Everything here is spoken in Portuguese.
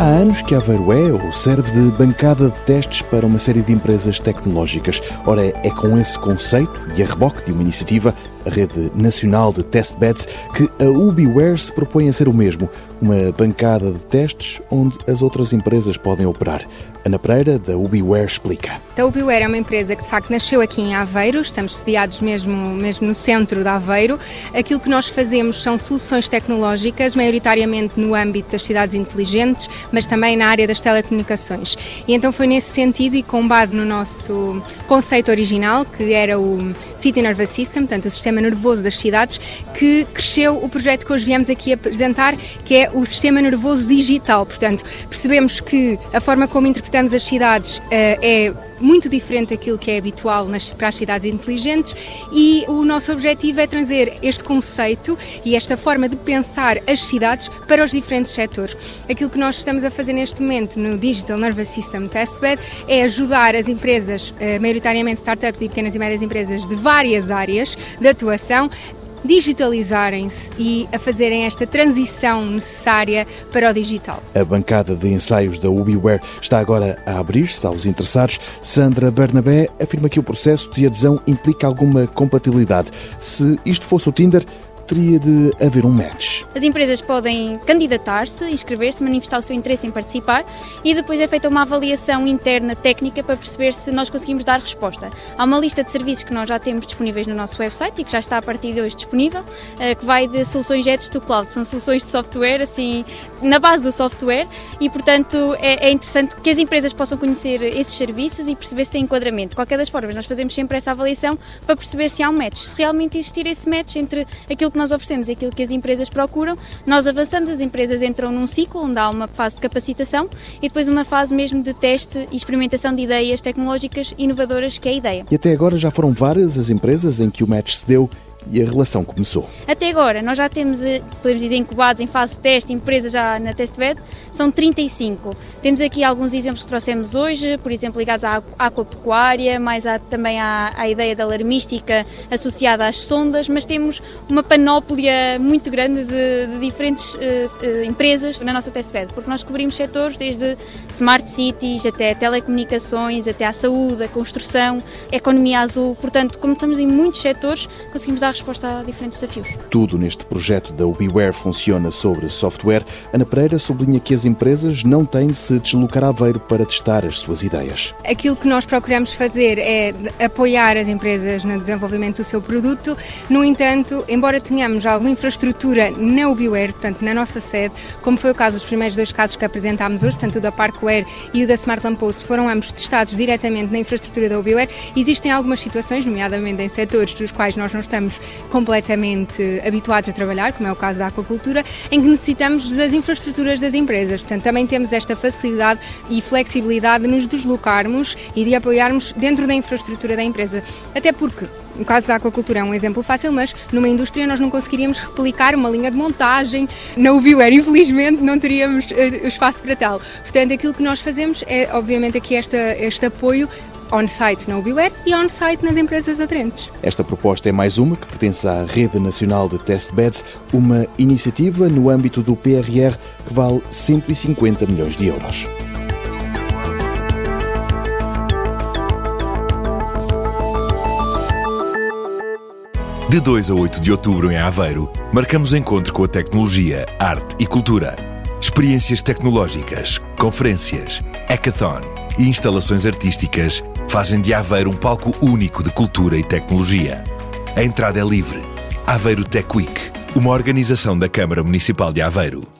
Há anos que Aveiro é ou serve de bancada de testes para uma série de empresas tecnológicas. Ora, é com esse conceito e a reboque de uma iniciativa, Rede Nacional de Testbeds, que a UbiWare se propõe a ser o mesmo, uma bancada de testes onde as outras empresas podem operar. Ana Pereira, da UbiWare, explica. A UbiWare é uma empresa que de facto nasceu aqui em Aveiro, estamos sediados mesmo, mesmo no centro de Aveiro. Aquilo que nós fazemos são soluções tecnológicas, maioritariamente no âmbito das cidades inteligentes, mas também na área das telecomunicações. E então foi nesse sentido e com base no nosso conceito original, que era o City Nervous System, portanto o sistema nervoso das cidades, que cresceu o projeto que hoje viemos aqui apresentar, que é o sistema nervoso digital. Portanto, percebemos que a forma como interpretamos as cidades uh, é muito diferente daquilo que é habitual nas, para as cidades inteligentes e o nosso objetivo é trazer este conceito e esta forma de pensar as cidades para os diferentes setores. Aquilo que nós estamos a fazer neste momento no Digital Nervous System Testbed é ajudar as empresas, uh, maioritariamente startups e pequenas e médias empresas de várias áreas de atuação, digitalizarem-se e a fazerem esta transição necessária para o digital. A bancada de ensaios da UbiWare está agora a abrir-se aos interessados. Sandra Bernabé afirma que o processo de adesão implica alguma compatibilidade. Se isto fosse o Tinder, teria de haver um match. As empresas podem candidatar-se, inscrever-se, manifestar o seu interesse em participar e depois é feita uma avaliação interna técnica para perceber se nós conseguimos dar resposta. Há uma lista de serviços que nós já temos disponíveis no nosso website e que já está a partir de hoje disponível, eh, que vai de soluções JETs do cloud. São soluções de software, assim, na base do software e, portanto, é, é interessante que as empresas possam conhecer esses serviços e perceber se tem enquadramento. De qualquer das formas, nós fazemos sempre essa avaliação para perceber se há um match. Se realmente existir esse match entre aquilo que nós oferecemos e aquilo que as empresas procuram, nós avançamos, as empresas entram num ciclo onde há uma fase de capacitação e depois uma fase mesmo de teste e experimentação de ideias tecnológicas inovadoras, que é a ideia. E até agora já foram várias as empresas em que o match se deu e a relação começou. Até agora, nós já temos, eh, podemos dizer, incubados em fase de teste, empresas já na testbed, são 35. Temos aqui alguns exemplos que trouxemos hoje, por exemplo, ligados à aquapecuária, mais à, também à, à ideia da alarmística associada às sondas, mas temos uma panóplia muito grande de, de diferentes uh, uh, empresas na nossa testbed, porque nós cobrimos setores desde smart cities até telecomunicações, até a saúde, a construção, economia azul, portanto, como estamos em muitos setores, conseguimos dar dar resposta a diferentes desafios. Tudo neste projeto da UbiWare funciona sobre software. Ana Pereira sublinha que as empresas não têm de se deslocar a Aveiro para testar as suas ideias. Aquilo que nós procuramos fazer é apoiar as empresas no desenvolvimento do seu produto. No entanto, embora tenhamos alguma infraestrutura na UbiWare, portanto na nossa sede, como foi o caso dos primeiros dois casos que apresentámos hoje, tanto o da Parkware e o da Smart Lampose, foram ambos testados diretamente na infraestrutura da UbiWare, existem algumas situações, nomeadamente em setores dos quais nós não estamos completamente habituados a trabalhar, como é o caso da aquacultura, em que necessitamos das infraestruturas das empresas. Portanto, também temos esta facilidade e flexibilidade de nos deslocarmos e de apoiarmos dentro da infraestrutura da empresa. Até porque o caso da aquacultura é um exemplo fácil, mas numa indústria nós não conseguiríamos replicar uma linha de montagem. Na UbiWare, infelizmente, não teríamos uh, espaço para tal. Portanto, aquilo que nós fazemos é, obviamente, aqui esta, este apoio on-site na UbiWare e on-site nas empresas aderentes. Esta proposta é mais uma que pertence à Rede Nacional de Testbeds, uma iniciativa no âmbito do PRR que vale 150 milhões de euros. De 2 a 8 de outubro em Aveiro, marcamos encontro com a tecnologia, arte e cultura. Experiências tecnológicas, conferências, hackathon e instalações artísticas fazem de Aveiro um palco único de cultura e tecnologia. A entrada é livre. Aveiro Tech Week, uma organização da Câmara Municipal de Aveiro.